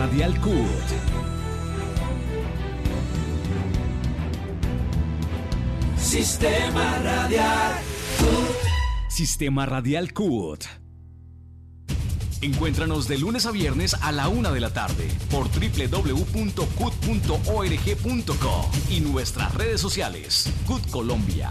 Radial CUT. Sistema Radial CUT. Sistema Radial CUT. Encuéntranos de lunes a viernes a la una de la tarde por www.cut.org.co y nuestras redes sociales. CUT Colombia.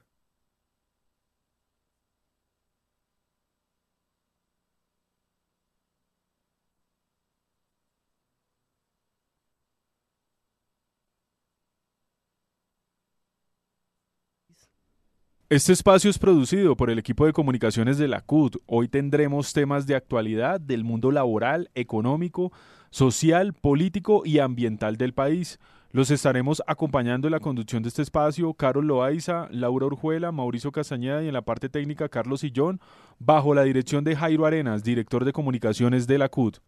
Este espacio es producido por el equipo de comunicaciones de la CUT. Hoy tendremos temas de actualidad del mundo laboral, económico, social, político y ambiental del país. Los estaremos acompañando en la conducción de este espacio Carol Loaiza, Laura Orjuela, Mauricio Castañeda y en la parte técnica Carlos Sillón, bajo la dirección de Jairo Arenas, director de comunicaciones de la CUT.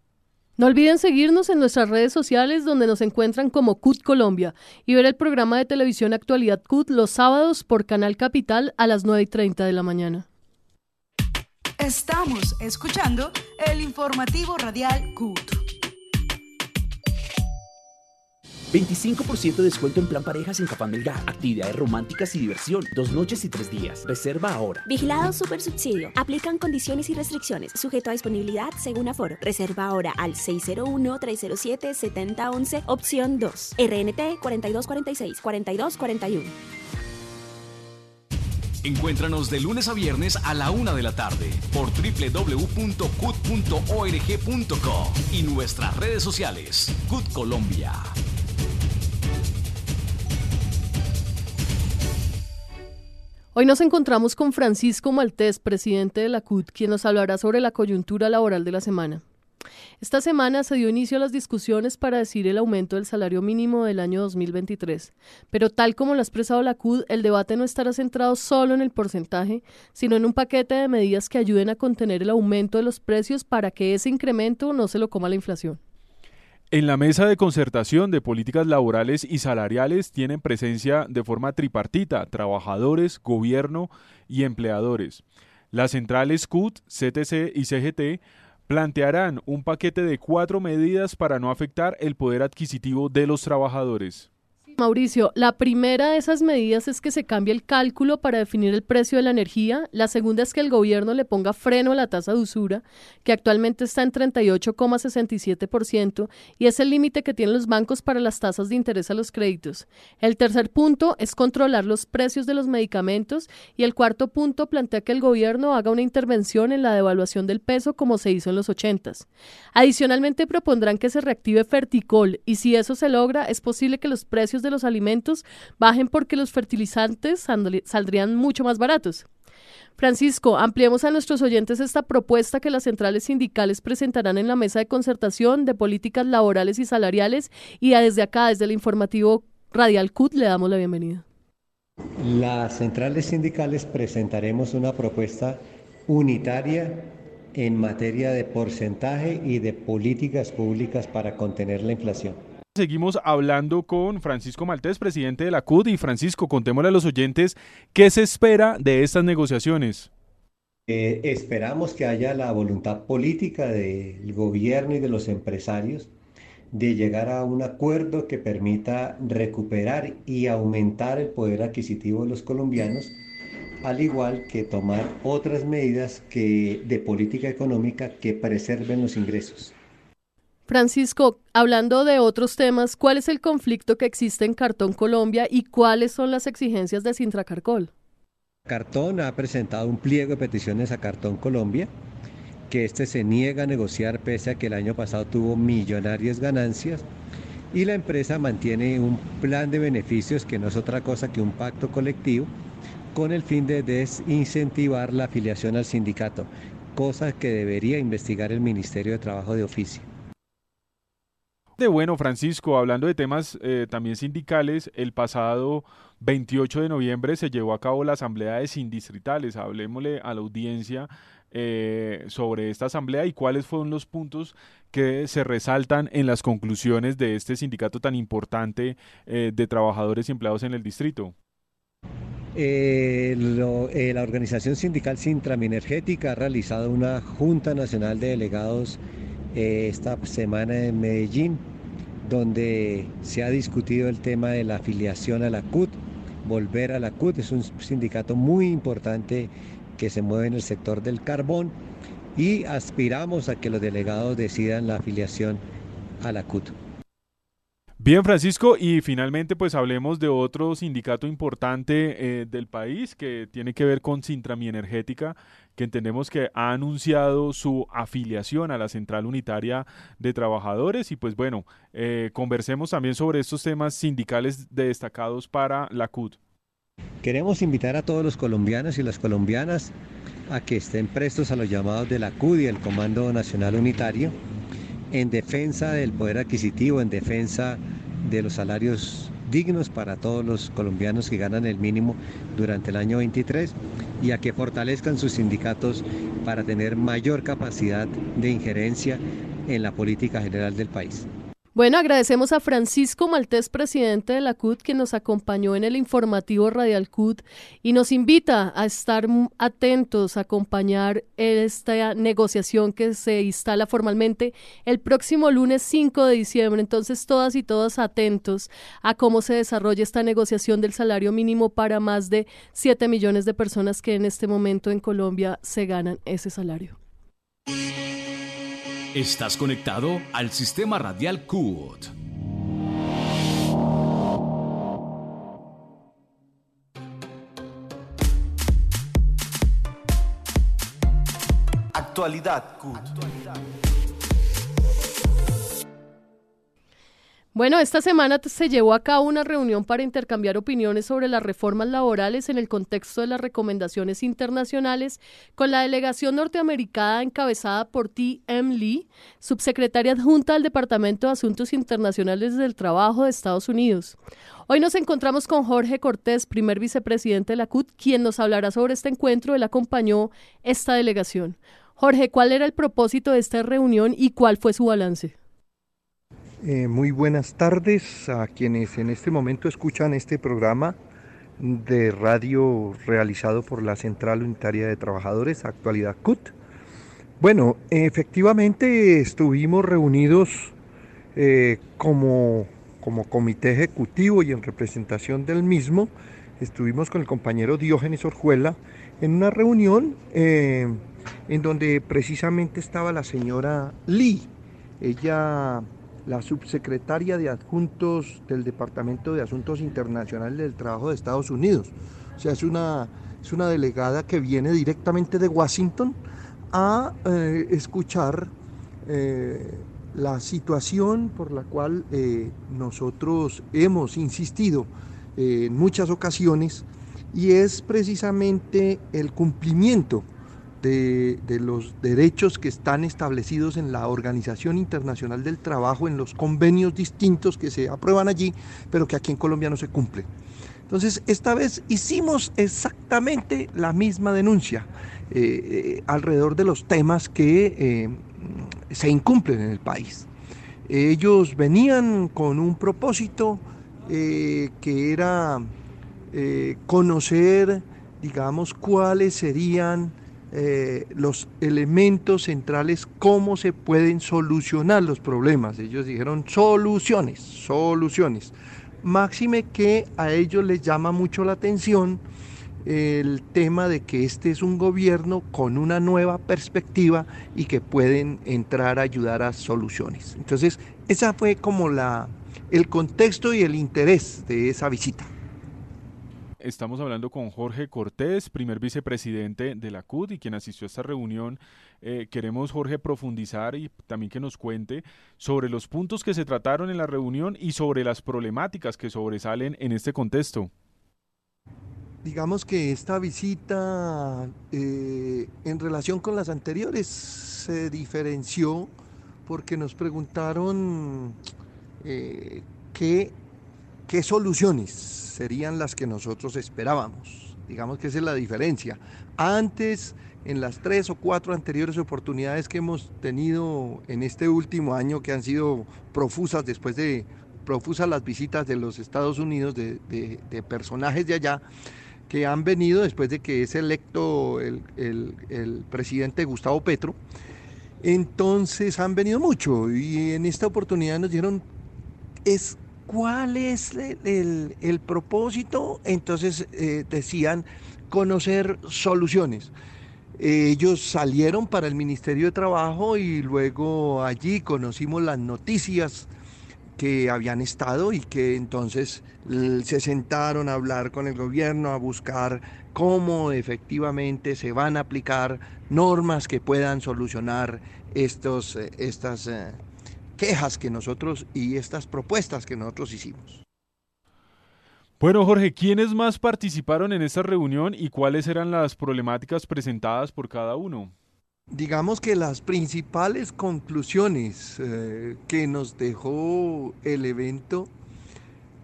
No olviden seguirnos en nuestras redes sociales donde nos encuentran como CUT Colombia y ver el programa de televisión Actualidad CUT los sábados por Canal Capital a las 9 y 30 de la mañana. Estamos escuchando el informativo radial CUT. 25% de descuento en plan parejas en Cafán Melgar. Actividades románticas y diversión. Dos noches y tres días. Reserva ahora. Vigilado Super Subsidio. Aplican condiciones y restricciones. Sujeto a disponibilidad según aforo. Reserva ahora al 601-307-7011, opción 2. RNT 4246-4241. Encuéntranos de lunes a viernes a la una de la tarde por www.cut.org.co y nuestras redes sociales. CUT Colombia. Hoy nos encontramos con Francisco Maltés, presidente de la CUT, quien nos hablará sobre la coyuntura laboral de la semana. Esta semana se dio inicio a las discusiones para decidir el aumento del salario mínimo del año 2023, pero tal como lo ha expresado la CUD, el debate no estará centrado solo en el porcentaje, sino en un paquete de medidas que ayuden a contener el aumento de los precios para que ese incremento no se lo coma la inflación. En la mesa de concertación de políticas laborales y salariales tienen presencia de forma tripartita trabajadores, gobierno y empleadores. Las centrales CUT, CTC y CGT plantearán un paquete de cuatro medidas para no afectar el poder adquisitivo de los trabajadores. Mauricio, la primera de esas medidas es que se cambie el cálculo para definir el precio de la energía. La segunda es que el gobierno le ponga freno a la tasa de usura, que actualmente está en 38,67% y es el límite que tienen los bancos para las tasas de interés a los créditos. El tercer punto es controlar los precios de los medicamentos y el cuarto punto plantea que el gobierno haga una intervención en la devaluación del peso como se hizo en los 80. Adicionalmente propondrán que se reactive Ferticol y si eso se logra es posible que los precios de los alimentos bajen porque los fertilizantes saldrían mucho más baratos. Francisco, ampliemos a nuestros oyentes esta propuesta que las centrales sindicales presentarán en la mesa de concertación de políticas laborales y salariales y desde acá, desde el informativo Radial CUT, le damos la bienvenida. Las centrales sindicales presentaremos una propuesta unitaria en materia de porcentaje y de políticas públicas para contener la inflación. Seguimos hablando con Francisco Maltés, presidente de la CUD. Y Francisco, contémosle a los oyentes qué se espera de estas negociaciones. Eh, esperamos que haya la voluntad política del gobierno y de los empresarios de llegar a un acuerdo que permita recuperar y aumentar el poder adquisitivo de los colombianos, al igual que tomar otras medidas de política económica que preserven los ingresos. Francisco, hablando de otros temas, ¿cuál es el conflicto que existe en Cartón Colombia y cuáles son las exigencias de Sintracarcol? Cartón ha presentado un pliego de peticiones a Cartón Colombia, que este se niega a negociar pese a que el año pasado tuvo millonarias ganancias y la empresa mantiene un plan de beneficios que no es otra cosa que un pacto colectivo con el fin de desincentivar la afiliación al sindicato, cosa que debería investigar el Ministerio de Trabajo de oficio. Bueno, Francisco, hablando de temas eh, también sindicales, el pasado 28 de noviembre se llevó a cabo la asamblea de sindistritales. Hablemosle a la audiencia eh, sobre esta asamblea y cuáles fueron los puntos que se resaltan en las conclusiones de este sindicato tan importante eh, de trabajadores y empleados en el distrito. La organización sindical Sintraminergética ha realizado una Junta Nacional de Delegados esta semana en Medellín, donde se ha discutido el tema de la afiliación a la CUT. Volver a la CUT es un sindicato muy importante que se mueve en el sector del carbón y aspiramos a que los delegados decidan la afiliación a la CUT. Bien, Francisco, y finalmente pues hablemos de otro sindicato importante eh, del país que tiene que ver con Sintrami Energética, que entendemos que ha anunciado su afiliación a la Central Unitaria de Trabajadores y pues bueno, eh, conversemos también sobre estos temas sindicales destacados para la CUT. Queremos invitar a todos los colombianos y las colombianas a que estén prestos a los llamados de la CUD y el Comando Nacional Unitario en defensa del poder adquisitivo, en defensa de los salarios dignos para todos los colombianos que ganan el mínimo durante el año 23 y a que fortalezcan sus sindicatos para tener mayor capacidad de injerencia en la política general del país. Bueno, agradecemos a Francisco Maltés, presidente de la CUT, que nos acompañó en el informativo Radial CUT y nos invita a estar atentos, a acompañar esta negociación que se instala formalmente el próximo lunes 5 de diciembre. Entonces, todas y todos atentos a cómo se desarrolla esta negociación del salario mínimo para más de 7 millones de personas que en este momento en Colombia se ganan ese salario. Estás conectado al sistema radial CUT. Actualidad CUT. Bueno, esta semana se llevó a cabo una reunión para intercambiar opiniones sobre las reformas laborales en el contexto de las recomendaciones internacionales con la delegación norteamericana encabezada por T.M. Lee, subsecretaria adjunta del Departamento de Asuntos Internacionales del Trabajo de Estados Unidos. Hoy nos encontramos con Jorge Cortés, primer vicepresidente de la CUT, quien nos hablará sobre este encuentro. Él acompañó esta delegación. Jorge, ¿cuál era el propósito de esta reunión y cuál fue su balance? Eh, muy buenas tardes a quienes en este momento escuchan este programa de radio realizado por la Central Unitaria de Trabajadores, Actualidad CUT. Bueno, efectivamente estuvimos reunidos eh, como, como comité ejecutivo y en representación del mismo, estuvimos con el compañero Diógenes Orjuela en una reunión eh, en donde precisamente estaba la señora Lee. Ella la subsecretaria de adjuntos del Departamento de Asuntos Internacionales del Trabajo de Estados Unidos. O sea, es una, es una delegada que viene directamente de Washington a eh, escuchar eh, la situación por la cual eh, nosotros hemos insistido en muchas ocasiones y es precisamente el cumplimiento de, los derechos que están establecidos en la Organización Internacional del Trabajo, en los convenios distintos que se aprueban allí, pero que aquí en Colombia no se cumplen. Entonces, esta vez hicimos exactamente la misma denuncia eh, eh, alrededor de los temas que eh, se incumplen en el país. Ellos venían con un propósito que era conocer, digamos, cuáles serían eh, los elementos centrales, cómo se pueden solucionar los problemas. Ellos dijeron soluciones, soluciones. Máxime que a ellos les llama mucho la atención el tema de que este es un gobierno con una nueva perspectiva y que pueden entrar a ayudar a soluciones. Entonces, esa fue como la, el contexto y el interés de esa visita. Estamos hablando con Jorge Cortés, primer vicepresidente de la CUT y quien asistió a esta reunión. Eh, queremos, Jorge, profundizar y también que nos cuente sobre los puntos que se trataron en la reunión y sobre las problemáticas que sobresalen en este contexto. Digamos que esta visita eh, en relación con las anteriores se diferenció porque nos preguntaron eh, qué, qué soluciones serían las que nosotros esperábamos. Digamos que esa es la diferencia. Antes, en las tres o cuatro anteriores oportunidades que hemos tenido en este último año, que han sido profusas después de profusas las visitas de los Estados Unidos, de, personajes de allá, que han venido después de que es electo el, el, presidente Gustavo Petro. Entonces han venido mucho y en esta oportunidad nos dijeron es cuál es el, el propósito. Entonces eh, decían conocer soluciones. Ellos salieron para el Ministerio de Trabajo y luego allí conocimos las noticias que habían estado y que entonces se sentaron a hablar con el gobierno, a buscar cómo efectivamente se van a aplicar normas que puedan solucionar estos, eh, estas eh, quejas que nosotros y estas propuestas que nosotros hicimos. Bueno, Jorge, ¿quiénes más participaron en esta reunión y cuáles eran las problemáticas presentadas por cada uno? Digamos que las principales conclusiones eh, que nos dejó el evento,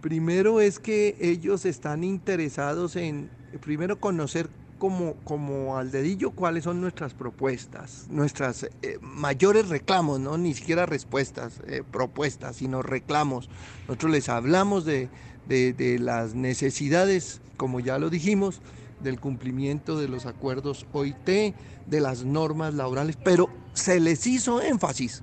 primero es que ellos están interesados en, primero, conocer como, como al dedillo cuáles son nuestras propuestas, nuestras eh, mayores reclamos, no ni siquiera respuestas, eh, propuestas, sino reclamos. Nosotros les hablamos de, de las necesidades, como ya lo dijimos, del cumplimiento de los acuerdos OIT, de las normas laborales, pero se les hizo énfasis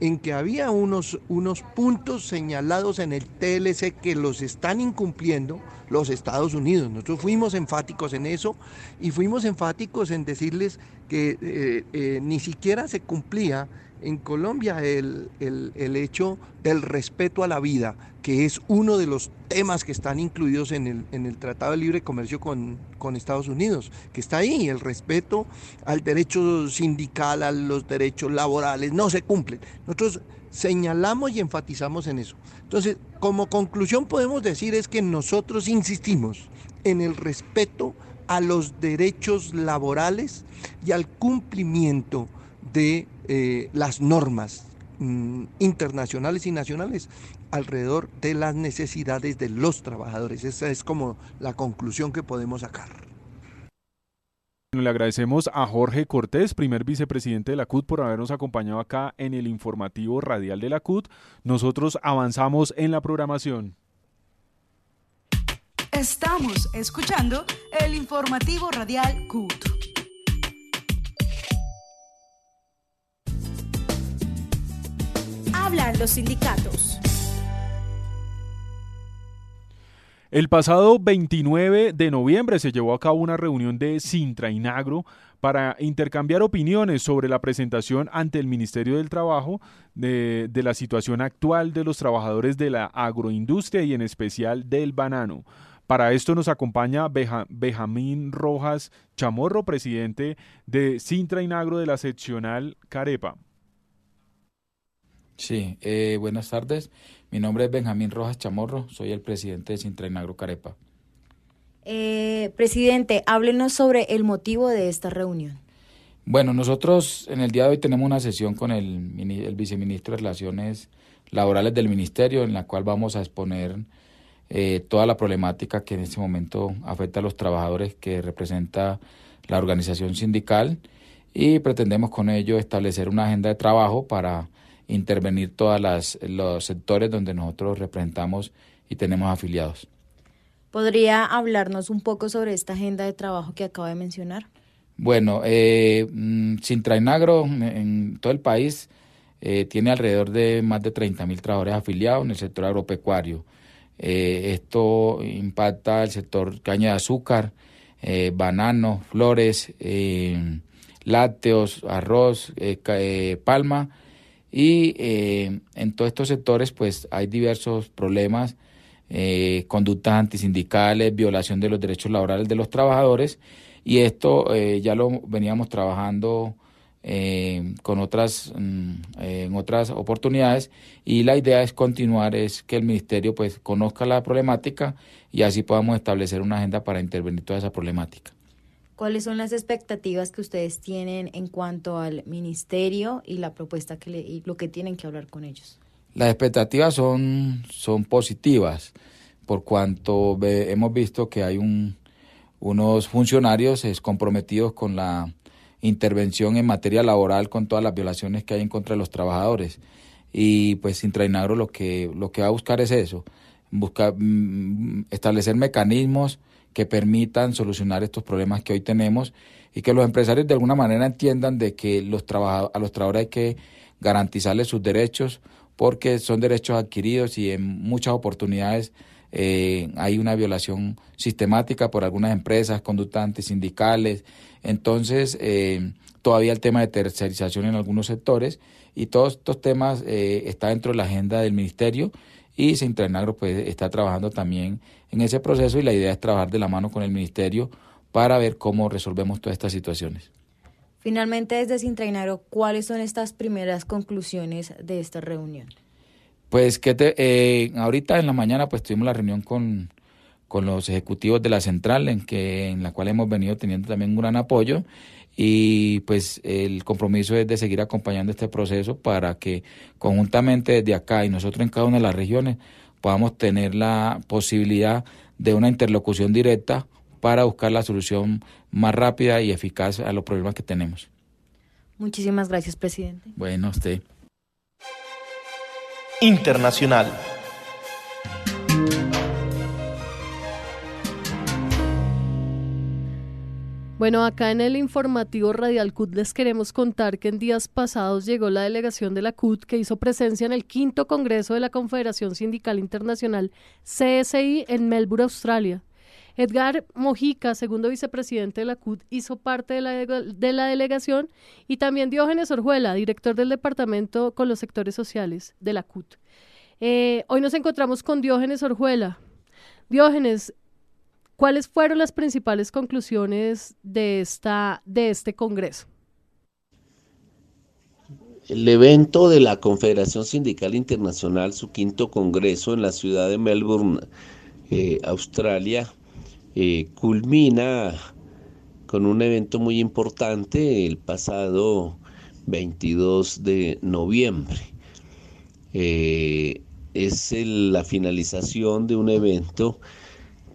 en que había unos, unos puntos señalados en el TLC que los están incumpliendo los Estados Unidos. Nosotros fuimos enfáticos en eso y fuimos enfáticos en decirles que eh, eh, ni siquiera se cumplía en Colombia el, hecho del respeto a la vida, que es uno de los temas que están incluidos en el, en el Tratado de Libre Comercio con, con, Estados Unidos, que está ahí, el respeto al derecho sindical, a los derechos laborales, no se cumplen. Nosotros señalamos y enfatizamos en eso. Entonces, como conclusión podemos decir es que nosotros insistimos en el respeto a los derechos laborales y al cumplimiento de eh, las normas mm, internacionales y nacionales alrededor de las necesidades de los trabajadores. Esa es como la conclusión que podemos sacar. Le agradecemos a Jorge Cortés, primer vicepresidente de la CUT, por habernos acompañado acá en el informativo radial de la CUT. Nosotros avanzamos en la programación. Estamos escuchando el informativo radial CUT. Hablan los sindicatos. El pasado 29 de noviembre se llevó a cabo una reunión de Sintra y Nagro para intercambiar opiniones sobre la presentación ante el Ministerio del Trabajo de, la situación actual de los trabajadores de la agroindustria y en especial del banano. Para esto nos acompaña Benjamín Rojas Chamorro, presidente de Sintra y Nagro de la seccional Carepa. Sí, eh, buenas tardes. Mi nombre es Benjamín Rojas Chamorro, soy el presidente de Sintrainagro Carepa. Eh, presidente, háblenos sobre el motivo de esta reunión. Bueno, nosotros en el día de hoy tenemos una sesión con el, el viceministro de Relaciones Laborales del Ministerio, en la cual vamos a exponer eh, toda la problemática que en este momento afecta a los trabajadores que representa la organización sindical y pretendemos con ello establecer una agenda de trabajo para intervenir todos los sectores donde nosotros representamos y tenemos afiliados. ¿Podría hablarnos un poco sobre esta agenda de trabajo que acaba de mencionar? Bueno, eh, mm, Sintrainagro en todo el país eh, tiene alrededor de más de 30 mil trabajadores afiliados en el sector agropecuario. Eh, esto impacta el sector caña de azúcar, eh, bananos, flores, lácteos, arroz, palma y eh, en todos estos sectores pues hay diversos problemas eh, conductas antisindicales, violación de los derechos laborales de los trabajadores y esto eh, ya lo veníamos trabajando con otras mm, en otras oportunidades y la idea es continuar es que el ministerio pues conozca la problemática y así podamos establecer una agenda para intervenir toda esa problemática. ¿Cuáles son las expectativas que ustedes tienen en cuanto al ministerio y la propuesta que le, y lo que tienen que hablar con ellos? Las expectativas son, son positivas, por cuanto hemos visto que hay un, unos funcionarios comprometidos con la intervención en materia laboral con todas las violaciones que hay en contra de los trabajadores. Y pues Intrainagro lo que, lo que va a buscar es eso, buscar mm, establecer mecanismos que permitan solucionar estos problemas que hoy tenemos y que los empresarios de alguna manera entiendan de que los a los trabajadores hay que garantizarles sus derechos porque son derechos adquiridos y en muchas oportunidades eh, hay una violación sistemática por algunas empresas, conductantes sindicales. Entonces, eh, todavía el tema de tercerización en algunos sectores y todos estos temas eh, está dentro de la agenda del ministerio y Sintrenagro pues está trabajando también en ese proceso y la idea es trabajar de la mano con el ministerio para ver cómo resolvemos todas estas situaciones. Finalmente, desde Sintrainagro, ¿cuáles son estas primeras conclusiones de esta reunión? Pues que eh, ahorita en la mañana pues tuvimos la reunión con, con los ejecutivos de la central en que en la cual hemos venido teniendo también un gran apoyo y pues el compromiso es de seguir acompañando este proceso para que conjuntamente desde acá y nosotros en cada una de las regiones podamos tener la posibilidad de una interlocución directa para buscar la solución más rápida y eficaz a los problemas que tenemos. Muchísimas gracias, presidente. Bueno, usted. Internacional. Bueno, acá en el informativo Radial CUT les queremos contar que en días pasados llegó la delegación de la CUT que hizo presencia en el quinto Congreso de la Confederación Sindical Internacional CSI en Melbourne, Australia. Edgar Mojica, segundo vicepresidente de la CUT, hizo parte de la, de la delegación y también Diógenes Orjuela, director del departamento con los sectores sociales de la CUT. Eh, hoy nos encontramos con Diógenes Orjuela. Diógenes, ¿Cuáles fueron las principales conclusiones de, esta, de este Congreso? El evento de la Confederación Sindical Internacional, su quinto Congreso en la ciudad de Melbourne, eh, Australia, eh, culmina con un evento muy importante el pasado 22 de noviembre. Eh, es la finalización de un evento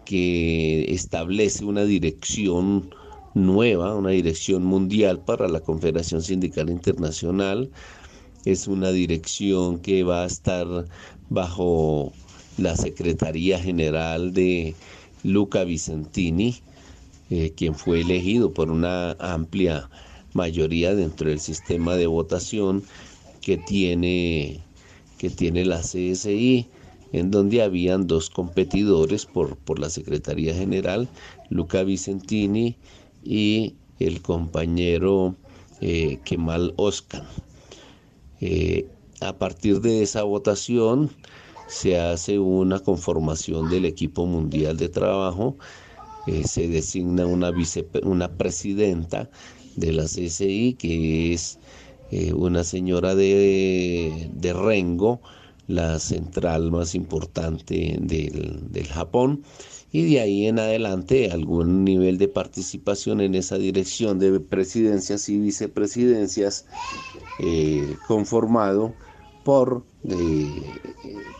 que establece una dirección nueva, una dirección mundial para la Confederación Sindical Internacional. Es una dirección que va a estar bajo la Secretaría General de Luca Vicentini, eh, quien fue elegido por una amplia mayoría dentro del sistema de votación que tiene, que tiene la CSI en donde habían dos competidores por, por la Secretaría General, Luca Vicentini y el compañero eh, Kemal Oscan. Eh, a partir de esa votación se hace una conformación del equipo mundial de trabajo, eh, se designa una, una presidenta de la CSI que es una señora de, de Rengo, la central más importante del, Japón y de ahí en adelante algún nivel de participación en esa dirección de presidencias y vicepresidencias eh, conformado por eh,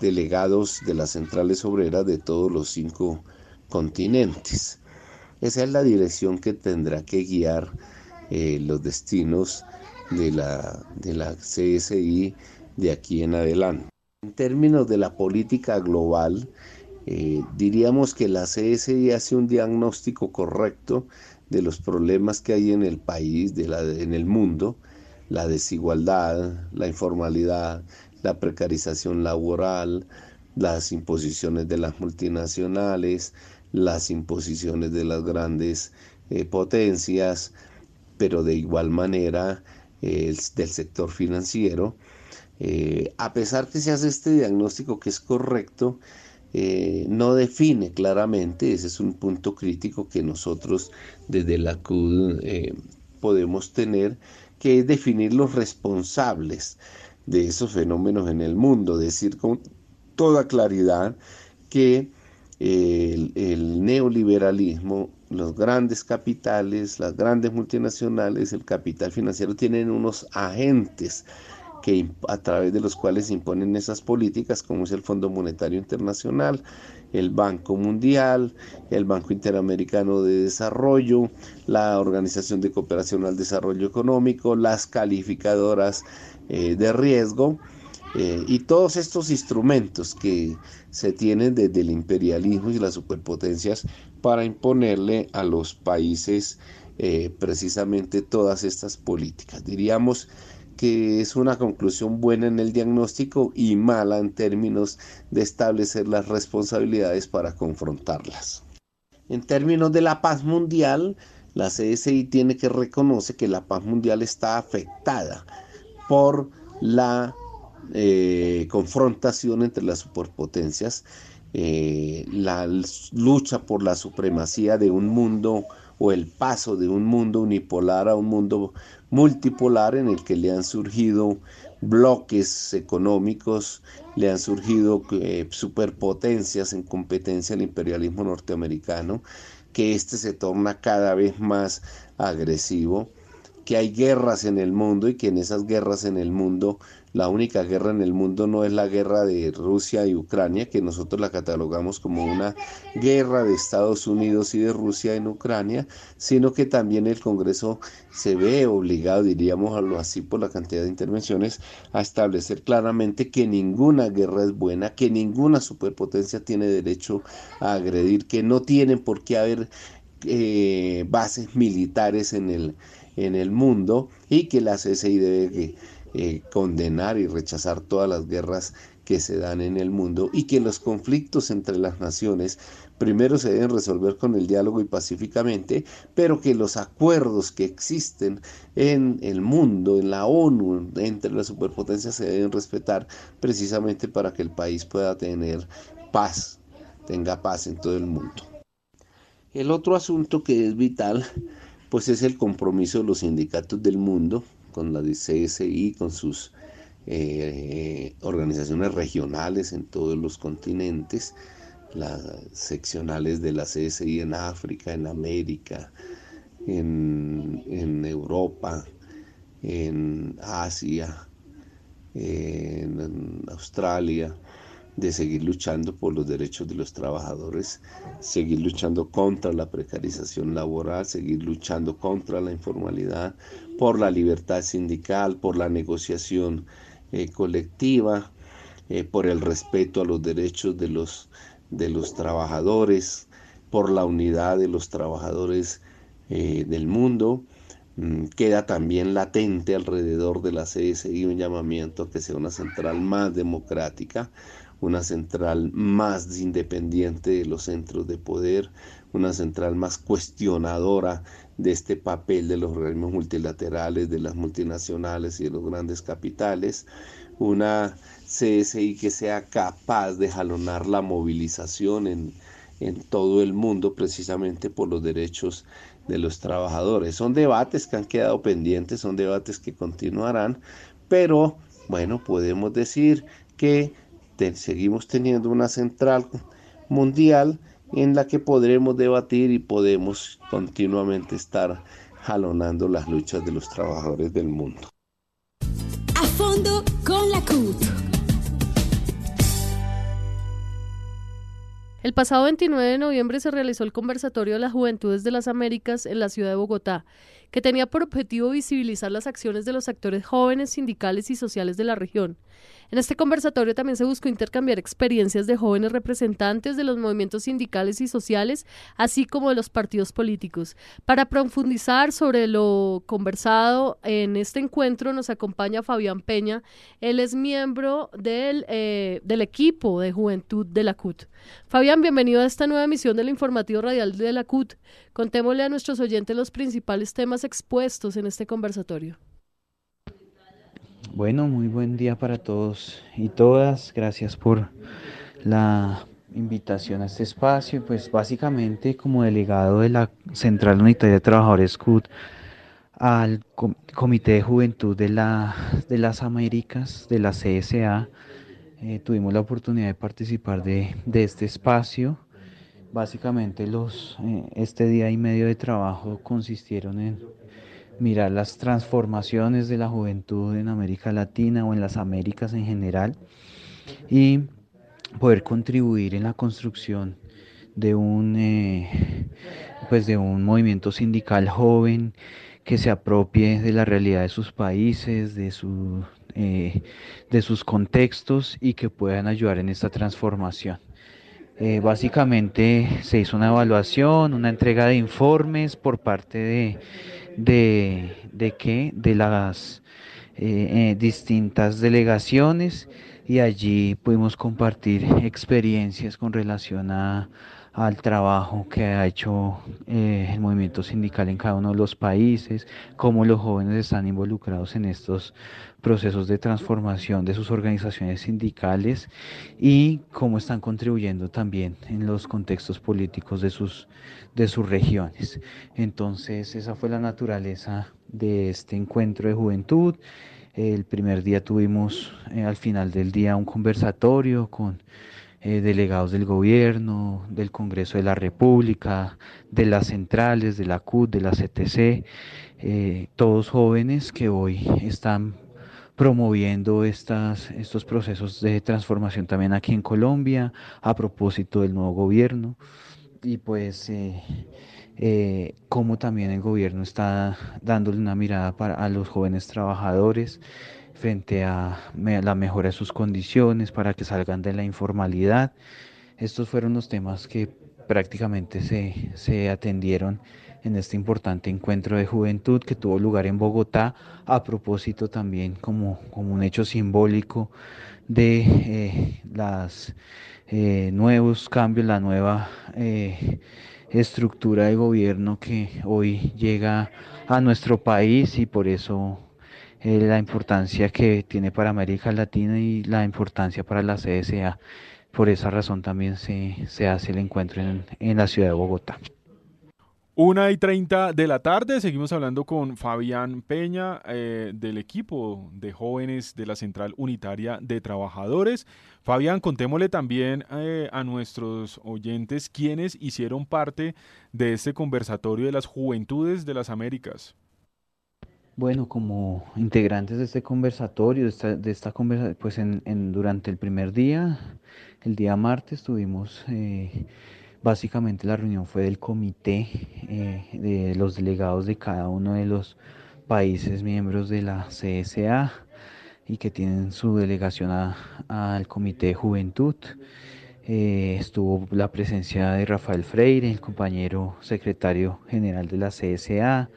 delegados de las centrales obreras de todos los cinco continentes. Esa es la dirección que tendrá que guiar eh, los destinos de la, de la CSI de aquí en adelante. En términos de la política global, eh, diríamos que la CSI hace un diagnóstico correcto de los problemas que hay en el país, de la, en el mundo, la desigualdad, la informalidad, la precarización laboral, las imposiciones de las multinacionales, las imposiciones de las grandes eh, potencias, pero de igual manera eh, del sector financiero eh, a pesar que se hace este diagnóstico que es correcto, eh, no define claramente, ese es un punto crítico que nosotros desde la CUD eh, podemos tener, que es definir los responsables de esos fenómenos en el mundo, decir con toda claridad que el, neoliberalismo, los grandes capitales, las grandes multinacionales, el capital financiero tienen unos agentes que, a través de los cuales se imponen esas políticas, como es el Fondo Monetario Internacional, el Banco Mundial, el Banco Interamericano de Desarrollo, la Organización de Cooperación al Desarrollo Económico, las calificadoras eh, de riesgo eh, y todos estos instrumentos que se tienen desde el imperialismo y las superpotencias para imponerle a los países eh, precisamente todas estas políticas. Diríamos es una conclusión buena en el diagnóstico y mala en términos de establecer las responsabilidades para confrontarlas. En términos de la paz mundial, la CSI tiene que reconocer que la paz mundial está afectada por la eh, confrontación entre las superpotencias, eh, la lucha por la supremacía de un mundo o el paso de un mundo unipolar a un mundo multipolar en el que le han surgido bloques económicos, le han surgido eh, superpotencias en competencia al imperialismo norteamericano, que este se torna cada vez más agresivo, que hay guerras en el mundo y que en esas guerras en el mundo la única guerra en el mundo no es la guerra de Rusia y Ucrania, que nosotros la catalogamos como una guerra de Estados Unidos y de Rusia en Ucrania, sino que también el Congreso se ve obligado, diríamos así por la cantidad de intervenciones, a establecer claramente que ninguna guerra es buena, que ninguna superpotencia tiene derecho a agredir, que no tienen por qué haber eh, bases militares en el, en el mundo y que la debe eh, condenar y rechazar todas las guerras que se dan en el mundo y que los conflictos entre las naciones primero se deben resolver con el diálogo y pacíficamente, pero que los acuerdos que existen en el mundo, en la ONU, entre las superpotencias se deben respetar precisamente para que el país pueda tener paz, tenga paz en todo el mundo. El otro asunto que es vital, pues es el compromiso de los sindicatos del mundo con la CSI, con sus eh, organizaciones regionales en todos los continentes, las seccionales de la CSI en África, en América, en, en Europa, en Asia, en Australia, de seguir luchando por los derechos de los trabajadores, seguir luchando contra la precarización laboral, seguir luchando contra la informalidad, por la libertad sindical, por la negociación eh, colectiva, eh, por el respeto a los derechos de los, de los trabajadores, por la unidad de los trabajadores eh, del mundo. Mm, queda también latente alrededor de la CSI un llamamiento a que sea una central más democrática, una central más independiente de los centros de poder, una central más cuestionadora de este papel de los organismos multilaterales, de las multinacionales y de los grandes capitales, una CSI que sea capaz de jalonar la movilización en, en todo el mundo precisamente por los derechos de los trabajadores. Son debates que han quedado pendientes, son debates que continuarán, pero bueno, podemos decir que seguimos teniendo una central mundial en la que podremos debatir y podemos continuamente estar jalonando las luchas de los trabajadores del mundo. A fondo con la CUT. El pasado 29 de noviembre se realizó el conversatorio de las Juventudes de las Américas en la ciudad de Bogotá, que tenía por objetivo visibilizar las acciones de los actores jóvenes, sindicales y sociales de la región. En este conversatorio también se buscó intercambiar experiencias de jóvenes representantes de los movimientos sindicales y sociales, así como de los partidos políticos. Para profundizar sobre lo conversado en este encuentro nos acompaña Fabián Peña. Él es miembro del, eh, del equipo de juventud de la CUT. Fabián, bienvenido a esta nueva emisión del informativo radial de la CUT. Contémosle a nuestros oyentes los principales temas expuestos en este conversatorio. Bueno, muy buen día para todos y todas. Gracias por la invitación a este espacio. Pues básicamente como delegado de la Central Unitaria de Trabajadores CUT al Comité de Juventud de, la, de las Américas, de la CSA, eh, tuvimos la oportunidad de participar de, este espacio. Básicamente los, eh, este día y medio de trabajo consistieron en mirar las transformaciones de la juventud en América Latina o en las Américas en general y poder contribuir en la construcción de un, eh, pues de un movimiento sindical joven que se apropie de la realidad de sus países, de, su, eh, de sus contextos y que puedan ayudar en esta transformación. Eh, básicamente se hizo una evaluación, una entrega de informes por parte de, de, de, de las distintas delegaciones y allí pudimos compartir experiencias con relación a, al trabajo que ha hecho eh, el movimiento sindical en cada uno de los países, cómo los jóvenes están involucrados en estos procesos de transformación de sus organizaciones sindicales y cómo están contribuyendo también en los contextos políticos de sus, de sus regiones. Entonces esa fue la naturaleza de este encuentro de juventud. El primer día tuvimos eh, al final del día un conversatorio con eh, delegados del gobierno, del Congreso de la República, de las centrales, de la CUT, de la CTC, eh, todos jóvenes que hoy están promoviendo estas, estos procesos de transformación también aquí en Colombia a propósito del nuevo gobierno. Y pues eh, cómo también el gobierno está dándole una mirada para, a los jóvenes trabajadores frente a la mejora de sus condiciones para que salgan de la informalidad. Estos fueron los temas que prácticamente se, se atendieron en este importante encuentro de juventud que tuvo lugar en Bogotá, a propósito también como, como un hecho simbólico de eh, los eh, nuevos cambios, la nueva eh, estructura de gobierno que hoy llega a nuestro país y por eso eh, la importancia que tiene para América Latina y la importancia para la CSA. Por esa razón también se, se hace el encuentro en, en la ciudad de Bogotá. Una y treinta de la tarde, seguimos hablando con Fabián Peña eh, del equipo de jóvenes de la Central Unitaria de Trabajadores. Fabián, contémosle también eh, a nuestros oyentes quienes hicieron parte de este conversatorio de las Juventudes de las Américas. Bueno, como integrantes de este conversatorio, de esta, de esta conversación, pues en, durante el primer día, el día martes, tuvimos... Eh, Básicamente la reunión fue del comité eh, de los delegados de cada uno de los países miembros de la CSA y que tienen su delegación al comité de juventud. Eh, estuvo la presencia de Rafael Freire, el compañero secretario general de la CSA,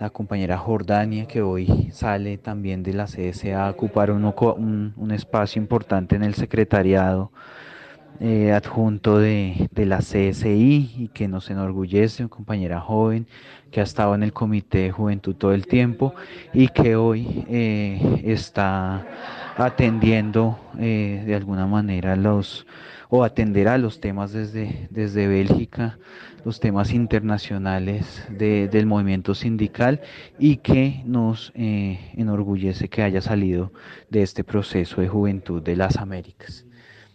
la compañera Jordania, que hoy sale también de la CSA a ocupar un, un espacio importante en el secretariado eh, adjunto de, la CSI y que nos enorgullece, una compañera joven que ha estado en el Comité de Juventud todo el tiempo y que hoy eh, está atendiendo eh, de alguna manera los o atenderá los temas desde, desde Bélgica, los temas internacionales del movimiento sindical y que nos enorgullece que haya salido de este proceso de juventud de las Américas.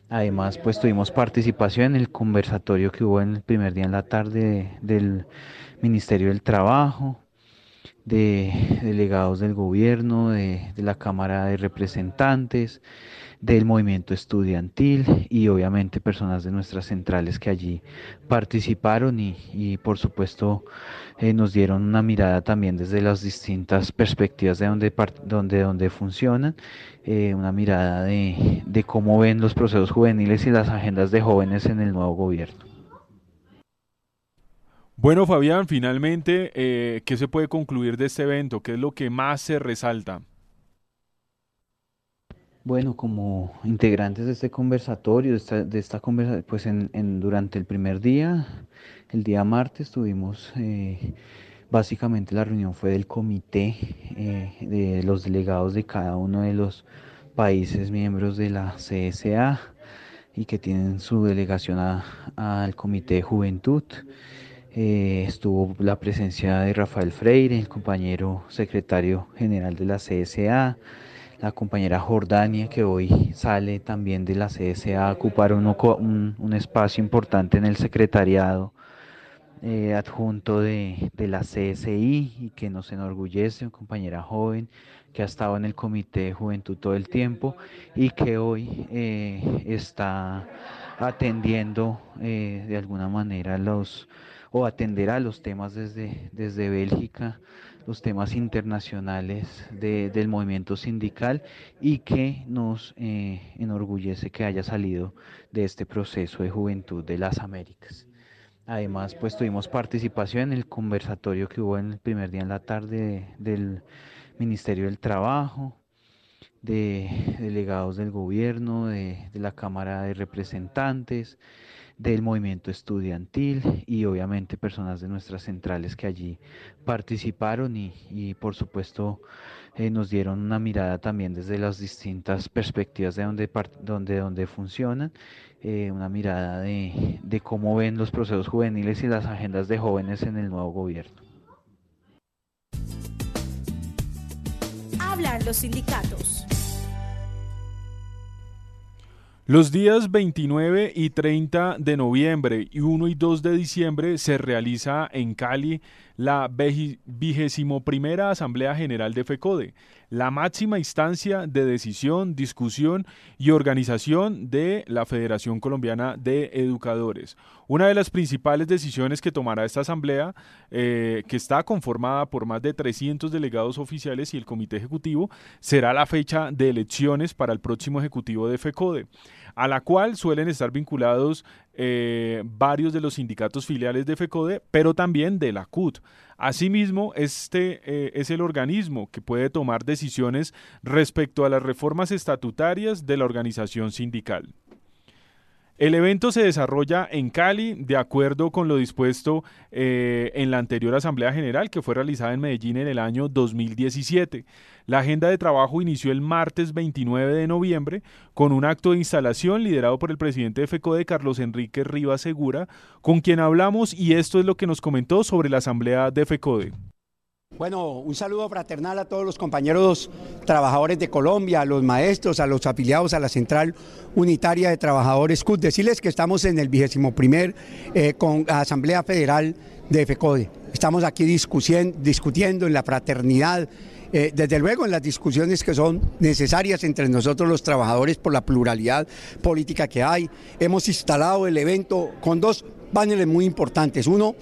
Además, pues tuvimos participación en el conversatorio que hubo en el primer día en la tarde del Ministerio del Trabajo, de delegados del gobierno, de, la Cámara de Representantes, del movimiento estudiantil y obviamente personas de nuestras centrales que allí participaron y, por supuesto eh, nos dieron una mirada también desde las distintas perspectivas de donde, donde, donde funcionan, eh, una mirada de, de cómo ven los procesos juveniles y las agendas de jóvenes en el nuevo gobierno. Bueno, Fabián, finalmente, eh, ¿qué se puede concluir de este evento? ¿Qué es lo que más se resalta? Bueno, como integrantes de este conversatorio, de esta, de esta conversación, pues en, durante el primer día, el día martes, tuvimos eh, básicamente la reunión fue del comité eh, de los delegados de cada uno de los países miembros de la CSA y que tienen su delegación al Comité de Juventud. Eh, estuvo la presencia de Rafael Freire, el compañero secretario general de la CSA, la compañera Jordania, que hoy sale también de la CSA a ocupar un, un, espacio importante en el secretariado eh, adjunto de, de, la CSI y que nos enorgullece, una compañera joven que ha estado en el Comité de Juventud todo el tiempo y que hoy eh, está atendiendo de alguna manera los o atenderá los temas desde, desde Bélgica los temas internacionales del movimiento sindical y que nos eh, enorgullece que haya salido de este proceso de juventud de las Américas. Además, pues tuvimos participación en el conversatorio que hubo en el primer día en la tarde del Ministerio del Trabajo, de delegados del gobierno, de la Cámara de Representantes, del movimiento estudiantil y obviamente personas de nuestras centrales que allí participaron y, por supuesto eh, nos dieron una mirada también desde las distintas perspectivas de donde, donde, donde funcionan, eh, una mirada de, de cómo ven los procesos juveniles y las agendas de jóvenes en el nuevo gobierno. Hablan los sindicatos. Los días 29 y 30 de noviembre y 1 y 2 de diciembre se realiza en Cali la vigésimo primera Asamblea General de FECODE, la máxima instancia de decisión, discusión y organización de la Federación Colombiana de Educadores. Una de las principales decisiones que tomará esta Asamblea, eh, que está conformada por más de 300 delegados oficiales y el Comité Ejecutivo, será la fecha de elecciones para el próximo Ejecutivo de FECODE a la cual suelen estar vinculados eh, varios de los sindicatos filiales de FECODE, pero también de la CUT. Asimismo, este eh, es el organismo que puede tomar decisiones respecto a las reformas estatutarias de la organización sindical. El evento se desarrolla en Cali de acuerdo con lo dispuesto eh, en la anterior Asamblea General que fue realizada en Medellín en el año 2017. La agenda de trabajo inició el martes 29 de noviembre con un acto de instalación liderado por el presidente de FECODE, Carlos Enrique Rivas Segura, con quien hablamos y esto es lo que nos comentó sobre la Asamblea de FECODE. Bueno, un saludo fraternal a todos los compañeros trabajadores de Colombia, a los maestros, a los afiliados a la Central Unitaria de Trabajadores CUT. Decirles que estamos en el vigésimo primer eh, con Asamblea Federal de FECODE. Estamos aquí discutiendo en la fraternidad, eh, desde luego en las discusiones que son necesarias entre nosotros los trabajadores por la pluralidad política que hay. Hemos instalado el evento con dos paneles muy importantes. Uno,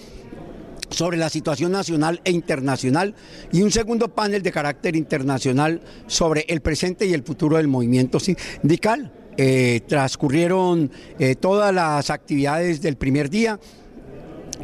sobre la situación nacional e internacional y un segundo panel de carácter internacional sobre el presente y el futuro del movimiento sindical. Eh, transcurrieron eh, todas las actividades del primer día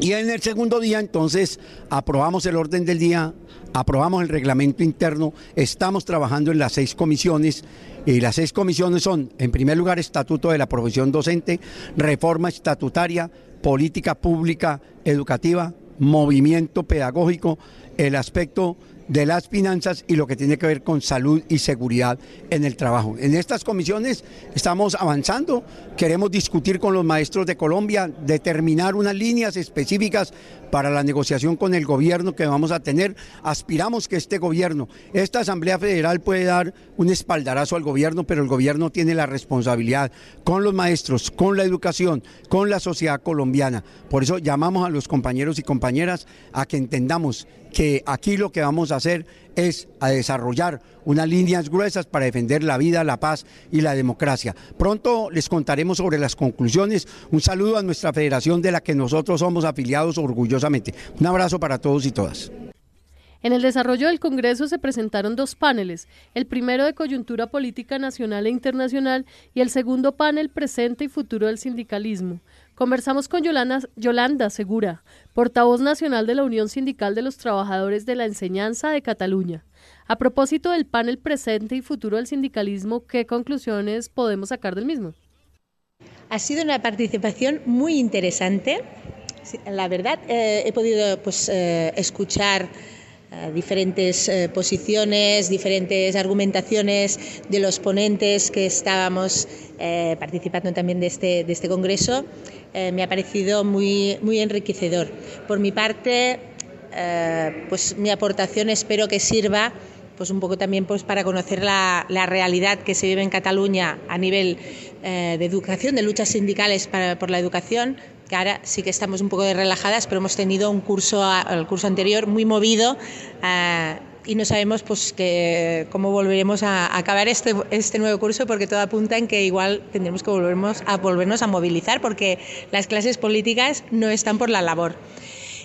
y en el segundo día entonces aprobamos el orden del día, aprobamos el reglamento interno, estamos trabajando en las seis comisiones y las seis comisiones son, en primer lugar, estatuto de la profesión docente, reforma estatutaria, política pública educativa, movimiento pedagógico, el aspecto de las finanzas y lo que tiene que ver con salud y seguridad en el trabajo. En estas comisiones estamos avanzando, queremos discutir con los maestros de Colombia, determinar unas líneas específicas para la negociación con el gobierno que vamos a tener. Aspiramos que este gobierno, esta Asamblea Federal puede dar un espaldarazo al gobierno, pero el gobierno tiene la responsabilidad con los maestros, con la educación, con la sociedad colombiana. Por eso llamamos a los compañeros y compañeras a que entendamos que aquí lo que vamos a hacer es a desarrollar unas líneas gruesas para defender la vida, la paz y la democracia. Pronto les contaremos sobre las conclusiones. Un saludo a nuestra federación de la que nosotros somos afiliados orgullosamente. Un abrazo para todos y todas. En el desarrollo del Congreso se presentaron dos paneles, el primero de coyuntura política nacional e internacional y el segundo panel presente y futuro del sindicalismo. Conversamos con Yolanda, Yolanda Segura, portavoz nacional de la Unión Sindical de los Trabajadores de la Enseñanza de Cataluña. A propósito del panel presente y futuro del sindicalismo, ¿qué conclusiones podemos sacar del mismo? Ha sido una participación muy interesante. La verdad, eh, he podido pues, eh, escuchar diferentes eh, posiciones, diferentes argumentaciones de los ponentes que estábamos eh, participando también de este, de este congreso, me ha parecido muy, muy enriquecedor. Por mi parte, pues mi aportación espero que sirva pues un poco también pues para conocer la, la realidad que se vive en Cataluña a nivel de educación, de luchas sindicales para, por la educación, que ahora sí que estamos un poco relajadas, pero hemos tenido un curso, el curso anterior, muy movido. Uh, y no sabemos pues cómo volveremos a acabar este, este nuevo curso porque todo apunta en que igual tendremos que volvernos a volvernos a movilizar porque las clases políticas no están por la labor.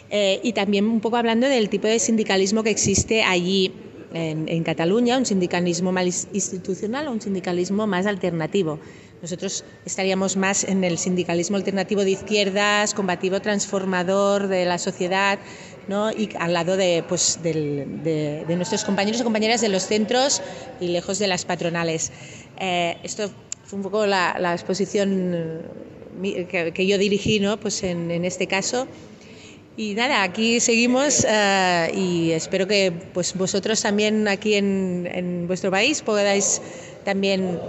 Eh, y también un poco hablando del tipo de sindicalismo que existe allí en, en Cataluña, un sindicalismo más institucional o un sindicalismo más alternativo. Nosotros estaríamos más en el sindicalismo alternativo de izquierdas, combativo, transformador de la sociedad, ¿no? y al lado de, pues, de, nuestros compañeros y compañeras de los centros y lejos de las patronales. Eh, esto fue un poco la, exposición que, que, yo dirigí ¿no? pues en, este caso. Y nada, aquí seguimos uh, y espero que pues vosotros también aquí en, en vuestro país podáis también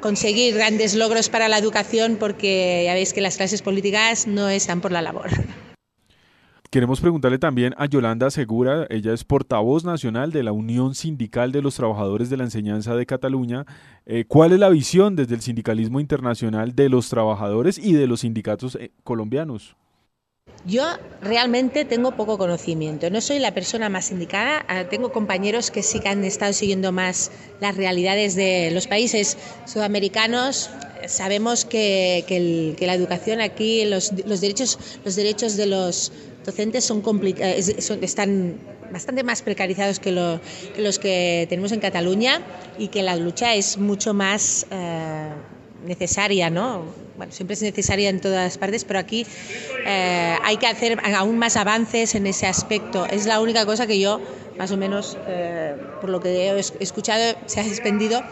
conseguir grandes logros para la educación porque ya veis que las clases políticas no están por la labor. Queremos preguntarle también a Yolanda Segura, ella es portavoz nacional de la Unión Sindical de los Trabajadores de la Enseñanza de Cataluña. Eh, ¿Cuál es la visión desde el sindicalismo internacional de los trabajadores y de los sindicatos eh, colombianos? Yo realmente tengo poco conocimiento, no soy la persona más indicada, ah, tengo compañeros que sí que han estado siguiendo más las realidades de los países sudamericanos. Sabemos que, que, la educación aquí, los, los, derechos, los derechos de los docentes son, son están bastante más precarizados que, los que tenemos en Cataluña y que la lucha es mucho más eh, necesaria, ¿no? bueno, siempre es necesaria en todas partes, pero aquí eh, hay que hacer aún más avances en ese aspecto. Es la única cosa que yo, más o menos, eh, por lo que he escuchado, se ha expendido,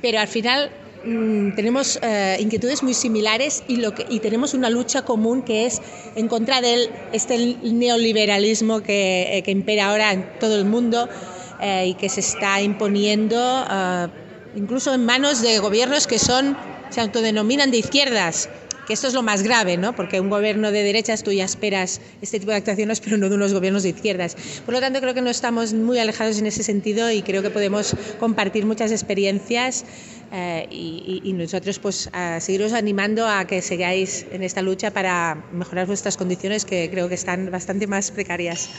pero al final mmm, tenemos eh, inquietudes muy similares y, lo que, y tenemos una lucha común que es en contra de este neoliberalismo que, eh, que impera ahora en todo el mundo eh, y que se está imponiendo incluso en manos de gobiernos que son se autodenominan de izquierdas, que esto es lo más grave, ¿no? porque un gobierno de derechas tú ya esperas este tipo de actuaciones, pero no de unos gobiernos de izquierdas. Por lo tanto, creo que no estamos muy alejados en ese sentido y creo que podemos compartir muchas experiencias eh, y, y, nosotros pues a seguiros animando a que sigáis en esta lucha para mejorar vuestras condiciones que creo que están bastante más precarias.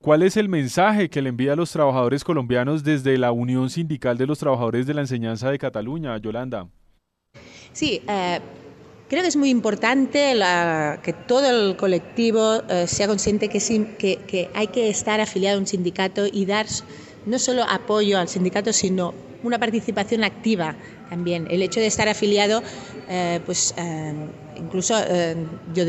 ¿Cuál es el mensaje que le envía a los trabajadores colombianos desde la Unión Sindical de los Trabajadores de la Enseñanza de Cataluña, Yolanda? Sí, eh, creo que es muy importante la, que todo el colectivo eh, sea consciente que, que, que, hay que estar afiliado a un sindicato y dar no solo apoyo al sindicato, sino una participación activa también. El hecho de estar afiliado, eh, pues eh, incluso eh, yo